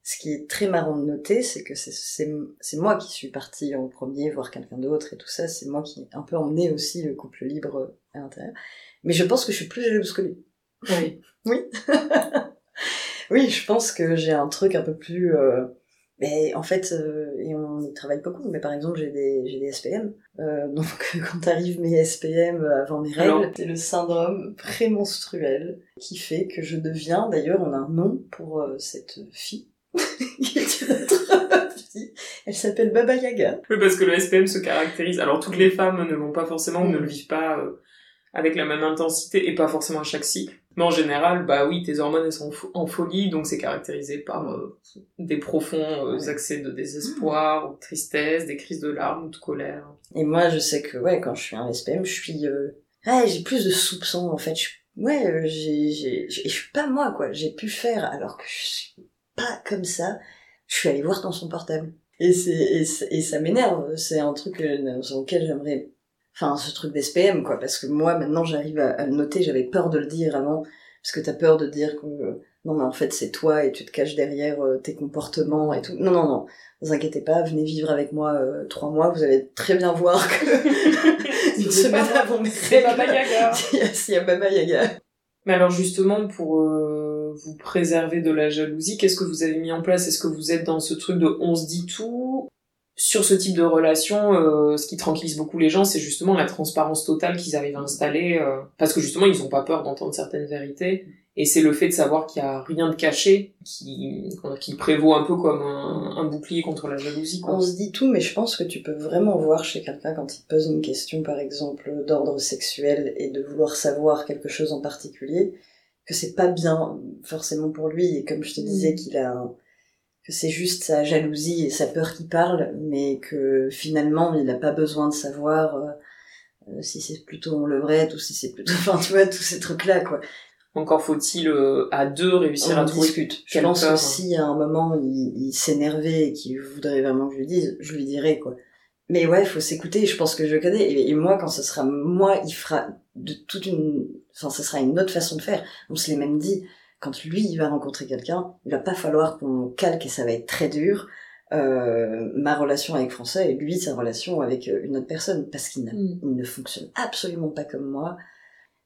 ce qui est très marrant de noter, c'est que c'est- moi qui suis partie en premier voir quelqu'un d'autre et tout ça. C'est moi qui ai un peu emmené aussi le couple libre euh, à l'intérieur. Mais je pense que je suis plus jalouse que lui. Oui. *laughs* *laughs* Oui, je pense que j'ai un truc un peu plus... euh, Mais en fait, euh, et on y travaille beaucoup, mais par exemple, j'ai des, j'ai des SPM. Euh, donc, *laughs* quand arrivent mes SPM avant mes règles, c'est le syndrome prémenstruel qui fait que je deviens, d'ailleurs, on a un nom pour euh, cette fille. *laughs* Elle s'appelle Baba Yaga. Oui, parce que le SPM se caractérise. Alors, toutes les femmes ne l'ont pas forcément ou ne le vivent pas euh, avec la même intensité et pas forcément à chaque cycle. Mais en général, bah oui, tes hormones elles sont en fo- en folie, donc c'est caractérisé par euh, des profonds euh, Ouais. accès de désespoir, ou de tristesse, des crises de larmes ou de colère. Et moi, je sais que, ouais, quand je suis un SPM, je suis, euh, ouais, j'ai plus de soupçons, en fait. Je, ouais, euh, j'ai, j'ai, je suis pas moi, quoi. J'ai pu faire, alors que je suis pas comme ça. Je suis allée voir dans son portable. Et c'est, et, c'est- et ça m'énerve. C'est un truc sur lequel j'aimerais, enfin, ce truc d'SPM, quoi. Parce que moi, maintenant, j'arrive à, à le noter. J'avais peur de le dire avant. Parce que t'as peur de dire que, euh, non, mais en fait, c'est toi et tu te caches derrière euh, tes comportements et tout. Non, non, non. Ne vous inquiétez pas, venez vivre avec moi euh, trois mois, vous allez très bien voir que *laughs* une semaine avant mes *laughs* y a- s'il y a Baba Yaga. Mais alors justement, pour euh, vous préserver de la jalousie, qu'est-ce que vous avez mis en place? Est-ce que vous êtes dans ce truc de on se dit tout? Sur ce type de relation, euh, ce qui tranquillise beaucoup les gens, c'est justement la transparence totale qu'ils arrivent à installer, euh, parce que justement, ils ont pas peur d'entendre certaines vérités, et c'est le fait de savoir qu'il y a rien de caché qui, qui prévaut un peu comme un, un bouclier contre la jalousie. Quoi. On se dit tout, mais je pense que tu peux vraiment voir chez quelqu'un quand il te pose une question, par exemple, d'ordre sexuel et de vouloir savoir quelque chose en particulier, que c'est pas bien forcément pour lui, et comme je te disais Mm. qu'il a un- que c'est juste sa jalousie et sa peur qui parle, mais que finalement il n'a pas besoin de savoir euh, euh, si c'est plutôt en levrette ou si c'est plutôt, *laughs* enfin tu vois, tous ces trucs-là quoi. Encore faut-il euh, à deux réussir On à trouver discute. Je pense peur. que si à un moment il, il s'énervait et qu'il voudrait vraiment que je lui dise, je lui dirais quoi. Mais ouais, faut s'écouter. Je pense que je connais. Et, et moi, quand ce sera moi, il fera de toute une, enfin, ce sera une autre façon de faire. On se l'est même dit. Quand lui, il va rencontrer quelqu'un, il va pas falloir qu'on calque et ça va être très dur. Euh, ma relation avec François et lui sa relation avec euh, une autre personne parce qu'il Mm. ne fonctionne absolument pas comme moi.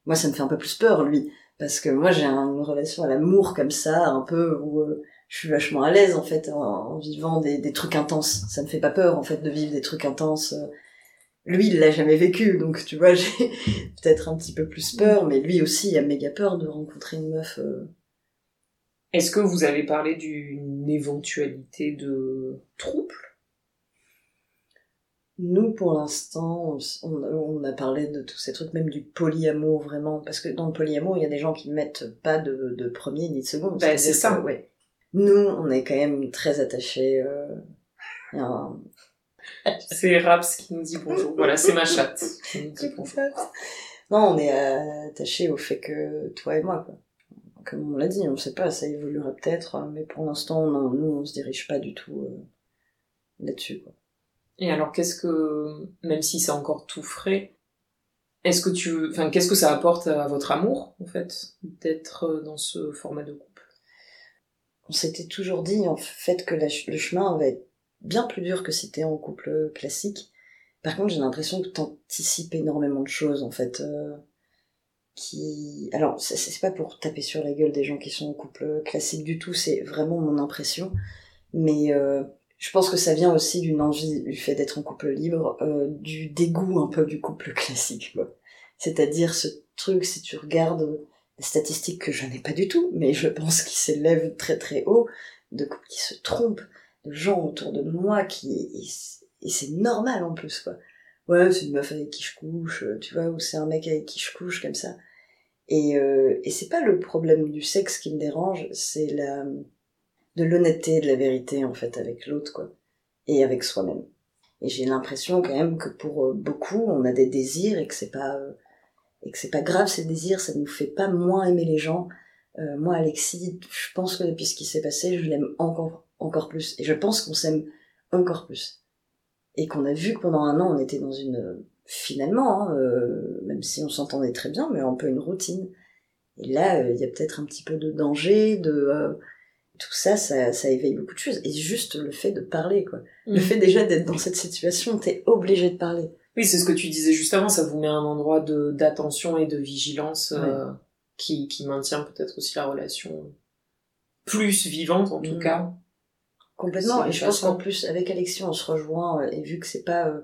Moi, ça me fait un peu plus peur, lui, parce que moi, j'ai un- une relation à l'amour comme ça, un peu où euh, je suis vachement à l'aise en fait en, en vivant des, des trucs intenses. Ça me fait pas peur en fait de vivre des trucs intenses. Lui, il l'a jamais vécu, donc tu vois, *laughs* j'ai peut-être un petit peu plus peur, mais lui aussi, il a méga peur de rencontrer une meuf. euh. Est-ce que vous avez parlé d'une éventualité de trouble? Nous, pour l'instant, on, on a parlé de tous ces trucs, même du polyamour vraiment, parce que dans le polyamour, il y a des gens qui mettent pas de, de premier ni de second. Bah, c'est ça. que, ouais. Nous, on est quand même très attachés. Euh, *laughs* C'est Raps qui nous dit bonjour. Voilà, c'est ma chatte qui nous dit bonjour. Non, on est attachés au fait que toi et moi, quoi. Comme on l'a dit, on sait pas, ça évoluera peut-être, hein, mais pour l'instant, non, nous, on se dirige pas du tout euh, là-dessus, quoi. Et alors, qu'est-ce que, même si c'est encore tout frais, est-ce que tu, enfin, qu'est-ce que ça apporte à votre amour, en fait, d'être dans ce format de couple? On s'était toujours dit en fait que la le chemin va être bien plus dur que si t'es en couple classique. Par contre, j'ai l'impression que t'anticipes énormément de choses en fait. euh, qui, alors c'est- pas pour taper sur la gueule des gens qui sont en couple classique du tout, c'est vraiment mon impression. Mais euh, je pense que ça vient aussi d'une envie du fait d'être en couple libre, euh, du dégoût un peu du couple *laughs* classique. C'est-à-dire ce truc, si tu regardes des statistiques que je n'ai pas du tout, mais je pense qu'ils s'élèvent très très haut, de couples qui se trompent, de gens autour de moi qui... Et, c'est normal en plus, quoi. Ouais, c'est une meuf avec qui je couche, euh, tu vois, ou c'est un mec avec qui je couche, comme ça. Et, euh, et c'est pas le problème du sexe qui me dérange, c'est la de l'honnêteté, de la vérité en fait avec l'autre quoi, et avec soi-même. Et j'ai l'impression quand même que pour euh, beaucoup, on a des désirs et que c'est pas euh, et que c'est pas grave ces désirs, ça nous fait pas moins aimer les gens. Euh, moi, Alexis, je pense que depuis ce qui s'est passé, je l'aime encore encore plus, et je pense qu'on s'aime encore plus, et qu'on a vu que pendant un an, on était dans une finalement, hein, euh, même si on s'entendait très bien, mais un peu une routine. Et là, il y a peut-être un petit peu de danger, de tout ça, ça, ça éveille beaucoup de choses. Et juste le fait de parler, quoi. Le Mm. fait déjà d'être dans cette situation, t'es obligé de parler. Oui, c'est ce que tu disais juste avant, ça vous met un endroit de d'attention et de vigilance euh, qui, qui maintient peut-être aussi la relation plus vivante en tout Mm. cas. Complètement. Et je pense qu'en plus, avec Alexis, on se rejoint, euh, et vu que c'est pas euh, euh,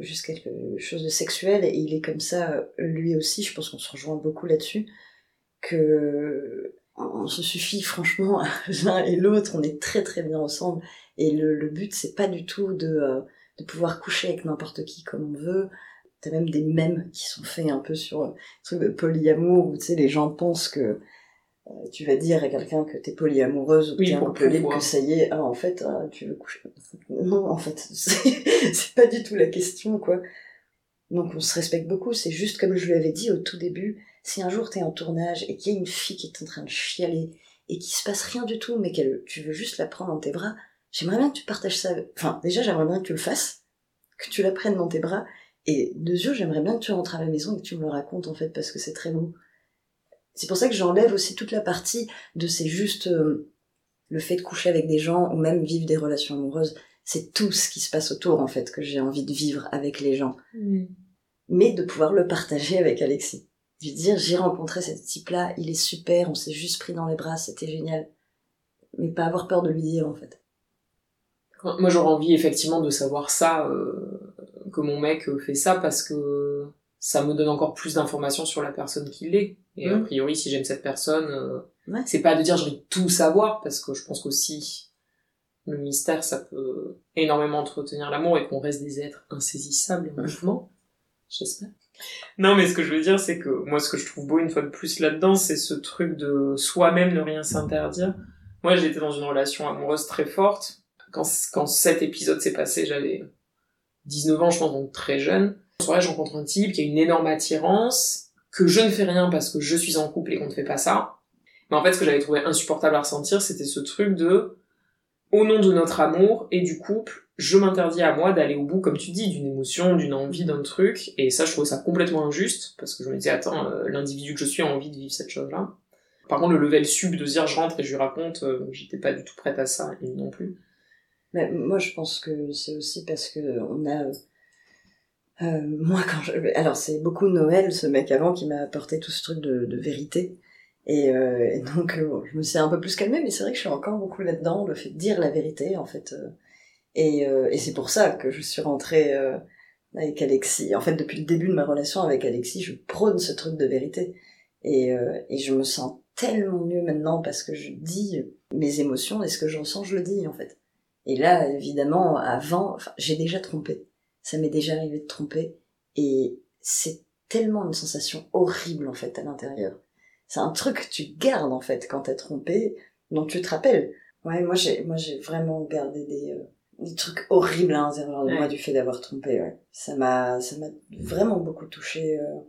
juste quelque chose de sexuel, et il est comme ça, euh, lui aussi, je pense qu'on se rejoint beaucoup là-dessus, que on se suffit franchement *laughs* l'un et l'autre, on est très très bien ensemble, et le, le but, c'est pas du tout de, euh, de pouvoir coucher avec n'importe qui comme on veut. T'as même des mèmes qui sont faits un peu sur euh, truc de polyamour, où tu sais, les gens pensent que euh, tu vas dire à quelqu'un que t'es polyamoureuse ou que Oui, t'es un libre, pouvoir. que ça y est, ah, en fait, ah, tu veux coucher. Non, en fait, *laughs* c'est pas du tout la question, quoi. Donc on se respecte beaucoup, c'est juste comme je lui avais dit au tout début, si un jour t'es en tournage et qu'il y a une fille qui est en train de chialer et qu'il se passe rien du tout, mais qu'elle, tu veux juste la prendre dans tes bras, j'aimerais bien que tu partages ça. Enfin, déjà, j'aimerais bien que tu le fasses, que tu la prennes dans tes bras, et de yeux, j'aimerais bien que tu rentres à la maison et que tu me le racontes, en fait, parce que c'est très beau. C'est pour ça que j'enlève aussi toute la partie de c'est juste euh, le fait de coucher avec des gens ou même vivre des relations amoureuses. C'est tout ce qui se passe autour, en fait, que j'ai envie de vivre avec les gens. Mais de pouvoir le partager avec Alexis. Lui dire, j'ai rencontré ce type-là, il est super, on s'est juste pris dans les bras, c'était génial. Mais pas avoir peur de lui dire, en fait. Moi j'aurais envie effectivement de savoir ça, euh, que mon mec euh, fait ça parce que ça me donne encore plus d'informations sur la personne qu'il est. Et a Mm. priori si j'aime cette personne, euh, Ouais. c'est pas de dire de tout savoir parce que je pense qu'aussi le mystère ça peut énormément entretenir l'amour et qu'on reste des êtres insaisissables en mouvement. J'espère. Non, mais ce que je veux dire, c'est que moi, ce que je trouve beau une fois de plus là-dedans, c'est ce truc de soi-même ne rien s'interdire. Moi, j'étais dans une relation amoureuse très forte. Quand, quand cet épisode s'est passé, j'avais 19 ans, je pense, donc très jeune. En soirée, je rencontre un type qui a une énorme attirance, que je ne fais rien parce que je suis en couple et qu'on ne fait pas ça. Mais en fait, ce que j'avais trouvé insupportable à ressentir, c'était ce truc de, au nom de notre amour et du couple, je m'interdis à moi d'aller au bout, comme tu dis, d'une émotion, d'une envie, d'un truc, et ça, je trouvais ça complètement injuste, parce que je me disais, attends, euh, l'individu que je suis a envie de vivre cette chose-là. Par contre, le level sub de dire je rentre et je lui raconte, euh, j'étais pas du tout prête à ça, et non plus. Mais moi, je pense que c'est aussi parce que on a. Euh, moi, quand je. Alors, c'est beaucoup Noël, ce mec avant, qui m'a apporté tout ce truc de, de vérité. Et, euh, donc, euh, je me suis un peu plus calmée, mais c'est vrai que je suis encore beaucoup là-dedans, le fait de dire la vérité, en fait. euh. Et, euh, et c'est pour ça que je suis rentrée avec Alexis. En fait, depuis le début de ma relation avec Alexis, je prône ce truc de vérité. Et, et je me sens tellement mieux maintenant parce que je dis mes émotions et ce que je ressens, je le dis, en fait. Et là, évidemment, avant, j'ai déjà trompé. Ça m'est déjà arrivé de tromper. Et c'est tellement une sensation horrible, en fait, à l'intérieur. C'est un truc que tu gardes, en fait, quand t'as trompé, dont tu te rappelles. Ouais, moi, j'ai, moi, j'ai vraiment gardé des, euh, des trucs horribles à l'intérieur de moi du fait d'avoir trompé, ouais. Ça m'a, ça m'a vraiment beaucoup touché. euh.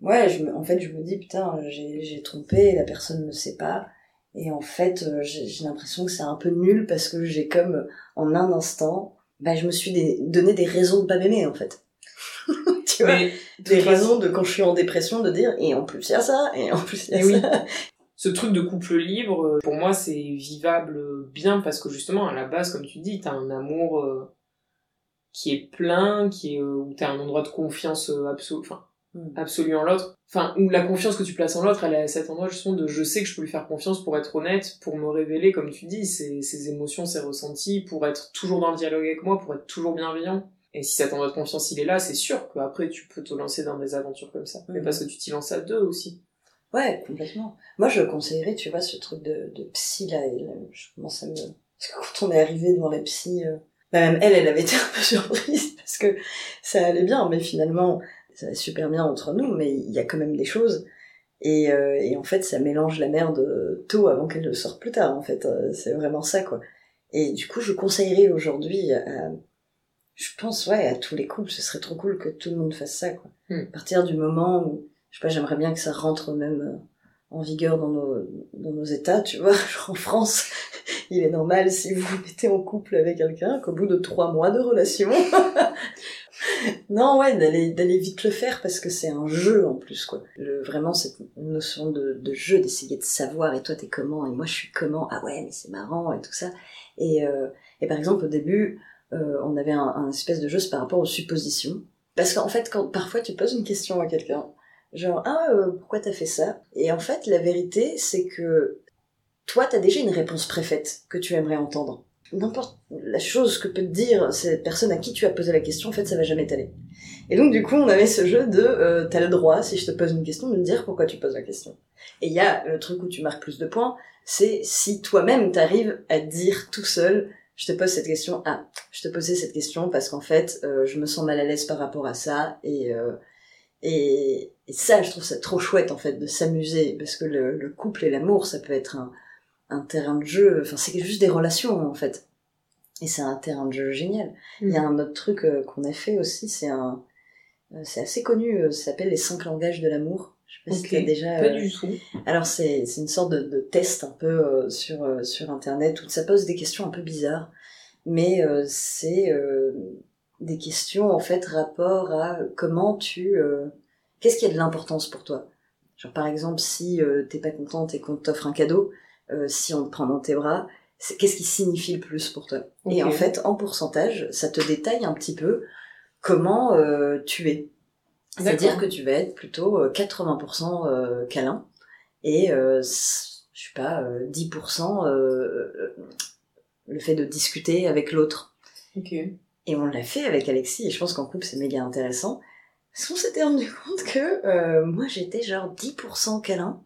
Ouais, je me, en fait, je me dis, putain, j'ai, j'ai trompé, la personne ne sait pas. Et en fait, euh, j'ai l'impression que c'est un peu nul parce que j'ai comme, en un instant, bah, je me suis des- donné des raisons de pas m'aimer, en fait. *laughs* tu vois Mais, Des raisons de quand je suis en dépression de dire, et en plus il y a ça, et en plus il y a Eh oui. ça. *laughs* ce truc de couple libre, euh, pour moi, c'est vivable bien parce que justement, à la base, comme tu dis, t'as un amour euh, qui est plein, qui est, euh, où t'as un endroit de confiance euh, absolu, enfin, Mm. absolu en l'autre. Enfin, où la confiance que tu places en l'autre, elle est à cet endroit justement de je sais que je peux lui faire confiance pour être honnête, pour me révéler, comme tu dis, ses, ses émotions, ses ressentis, pour être toujours dans le dialogue avec moi, pour être toujours bienveillant. Et si cet endroit de confiance il est là, c'est sûr qu'apraprès tu peux te lancer dans des aventures comme ça. Mais Mhm. parce que tu t'y lances à deux aussi. Ouais, complètement. Moi je conseillerais, tu vois, ce truc de, de psy là, et là, je commence à me... Parce que quand on est arrivé devant la psy, euh, bah, même elle, elle avait été un peu *laughs* surprise parce que ça allait bien, mais finalement, ça allait super bien entre nous, mais il y a quand même des choses. Et, euh, et en fait, ça mélange la merde euh, tôt avant qu'elle ne sorte plus tard, en fait. Euh, c'est vraiment ça, quoi. Et du coup, je conseillerais aujourd'hui à, je pense, ouais, à tous les couples, ce serait trop cool que tout le monde fasse ça, quoi. Hmm. À partir du moment où, je sais pas, j'aimerais bien que ça rentre même euh, en vigueur dans nos, dans nos états, tu vois. *laughs* Genre en France, il est normal si vous vous mettez en couple avec quelqu'un qu'au bout de trois mois de relation, *laughs* non, ouais, d'aller vite le faire parce que c'est un jeu en plus, quoi. Vraiment cette notion de, jeu, d'essayer de savoir et toi t'es comment et moi je suis comment. Ah ouais, mais c'est marrant et tout ça. Et, euh, et par exemple au début, euh, on avait un, espèce de jeu par rapport aux suppositions. Parce qu'en fait, quand parfois tu poses une question à quelqu'un, genre ah euh, pourquoi t'as fait ça? Et en fait, la vérité c'est que toi t'as déjà une réponse préfaite que tu aimerais entendre n'importe la chose que peut te dire cette personne à qui tu as posé la question, en fait, ça va jamais t'aller. Et donc, du coup, on avait ce jeu de, euh, t'as le droit, si je te pose une question, de me dire pourquoi tu poses la question. Et il y a le truc où tu marques plus de points, c'est si toi-même t'arrives à dire tout seul, je te pose cette question, ah, je te posais cette question parce qu'en fait, euh, je me sens mal à l'aise par rapport à ça, et, euh, et, et ça, je trouve ça trop chouette, en fait, de s'amuser, parce que le, le couple et l'amour, ça peut être un, un terrain de jeu, enfin c'est juste des relations en fait. Et c'est un terrain de jeu génial. Il y a un autre truc euh, qu'on a fait aussi, c'est un, euh, c'est assez connu, euh, ça s'appelle les cinq langages de l'amour. Je sais pas si Ok, t'as déjà. Pas du tout. Alors c'est c'est une sorte de, de test un peu sur sur internet où ça pose des questions un peu bizarres, mais c'est des questions en fait rapport à comment tu qu'est-ce qui a de l'importance pour toi? Genre par exemple si t'es pas contente et qu'on t'offre un cadeau, euh, si on te prend dans tes bras, qu'est-ce qui signifie le plus pour toi? Et en fait en pourcentage, ça te détaille un petit peu comment euh, tu es. C'est-à-dire que tu vas être plutôt euh, 80% euh, câlin et je sais pas euh, 10% euh, le fait de discuter avec l'autre. Et on l'a fait avec Alexis et je pense qu'en couple c'est méga intéressant. Parce qu'on s'était rendu compte que moi j'étais genre 10% câlin.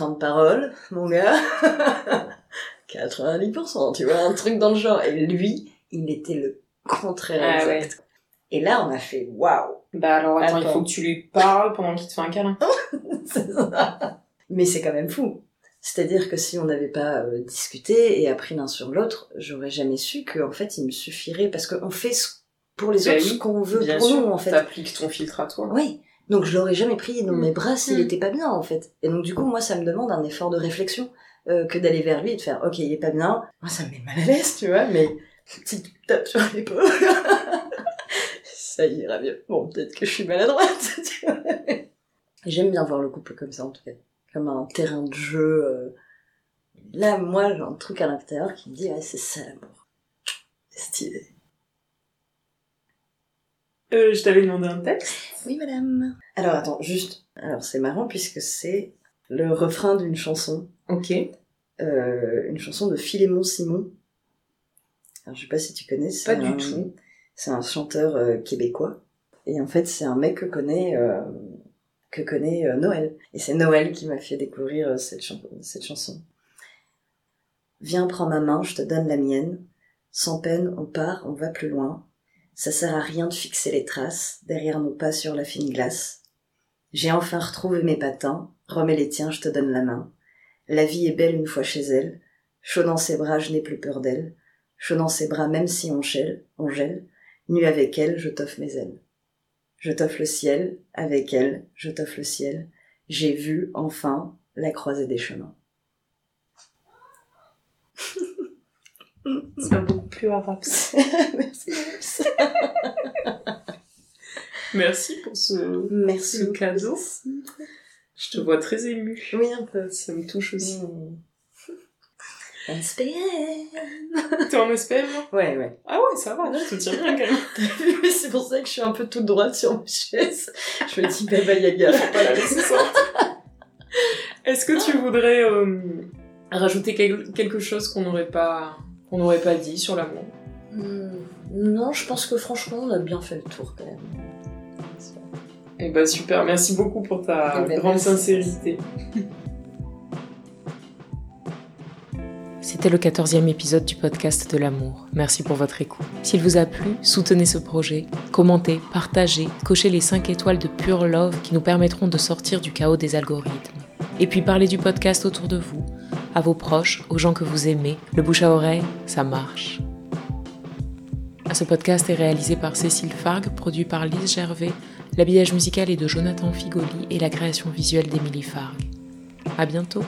Temps de parole, mon gars. *laughs* 90%, tu vois, un truc dans le genre. Et lui, il était le contraire Ah exact. Et là on a fait waouh Bah alors attends, il faut que tu lui parles pendant qu'il te fait un câlin. *laughs* C'est ça. Mais c'est quand même fou. C'est-à-dire que si on n'avait pas euh, discuté et appris l'un sur l'autre, j'aurais jamais su que en fait il me suffirait parce qu'on fait ce- pour les Bah autres oui, ce qu'on veut Bien pour sûr, nous en fait. t'appliques ton filtre à toi. Oui. Donc je l'aurais jamais pris dans Mm. mes bras s'il Mm. était pas bien en fait. Et donc du coup moi ça me demande un effort de réflexion euh, que d'aller vers lui et de faire ok il est pas bien. Moi ça me met mal à l'aise tu vois mais petite tape sur l'épaule. *laughs* ça ira mieux. Bon peut-être que je suis maladroite. *laughs* tu vois. J'aime bien voir le couple comme ça en tout cas, comme un terrain de jeu. euh. Là moi j'ai un truc à l'intérieur qui me dit ouais c'est ça l'amour. C'est stylé. Euh, je t'avais demandé un texte. Oui, madame. Alors, attends, juste. Alors, c'est marrant puisque c'est le refrain d'une chanson. Ok. Euh, une chanson de Philémon Simon. Alors, je sais pas si tu connais. Pas du un- tout. C'est un chanteur euh, québécois. Et en fait, c'est un mec que connaît, euh, que connaît Noël. Et c'est Noël qui m'a fait découvrir cette, chan- cette chanson. Viens, prends ma main, je te donne la mienne. Sans peine, on part, on va plus loin. Ça sert à rien de fixer les traces derrière nos pas sur la fine glace. J'ai enfin retrouvé mes patins, remets les tiens, je te donne la main. La vie est belle une fois chez elle. Chaud dans ses bras, je n'ai plus peur d'elle. Chaud dans ses bras, même si on gèle, on gèle. Nu avec elle, je t'offre mes ailes. Je t'offre le ciel, avec elle, je t'offre le ciel. J'ai vu, enfin, la croisée des chemins. *laughs* C'est beaucoup plus arabe. *laughs* Merci. *laughs* Merci pour ce, Merci. ce cadeau. Je te vois très émue. Oui, un peu. Ça me touche aussi. Mm. SPM. T'es en SPM là Ouais, ouais. Ah ouais, ça va, je te tiens bien quand *laughs* même. c'est pour ça que je suis un peu toute droite sur ma chaise. Je me dis Baba Yaga. Faut pas la laisser sortir. Est-ce que tu voudrais euh, rajouter quel- quelque chose qu'on n'aurait pas qu'on n'aurait pas dit sur l'amour? Hmm, Non, je pense que franchement, on a bien fait le tour quand même. Eh ben super, merci beaucoup pour ta Eh ben, grande merci. sincérité. C'était *laughs* C'était le 14e épisode du podcast de l'amour. Merci pour votre écoute. S'il vous a plu, soutenez ce projet, commentez, partagez, cochez les 5 étoiles de pure love qui nous permettront de sortir du chaos des algorithmes. Et puis parlez du podcast autour de vous, à vos proches, aux gens que vous aimez. Le bouche à oreille, ça marche. Ce podcast est réalisé par Cécile Fargue, produit par Lise Gervais, l'habillage musical est de Jonathan Figoli et la création visuelle d'Émilie Fargue. À bientôt!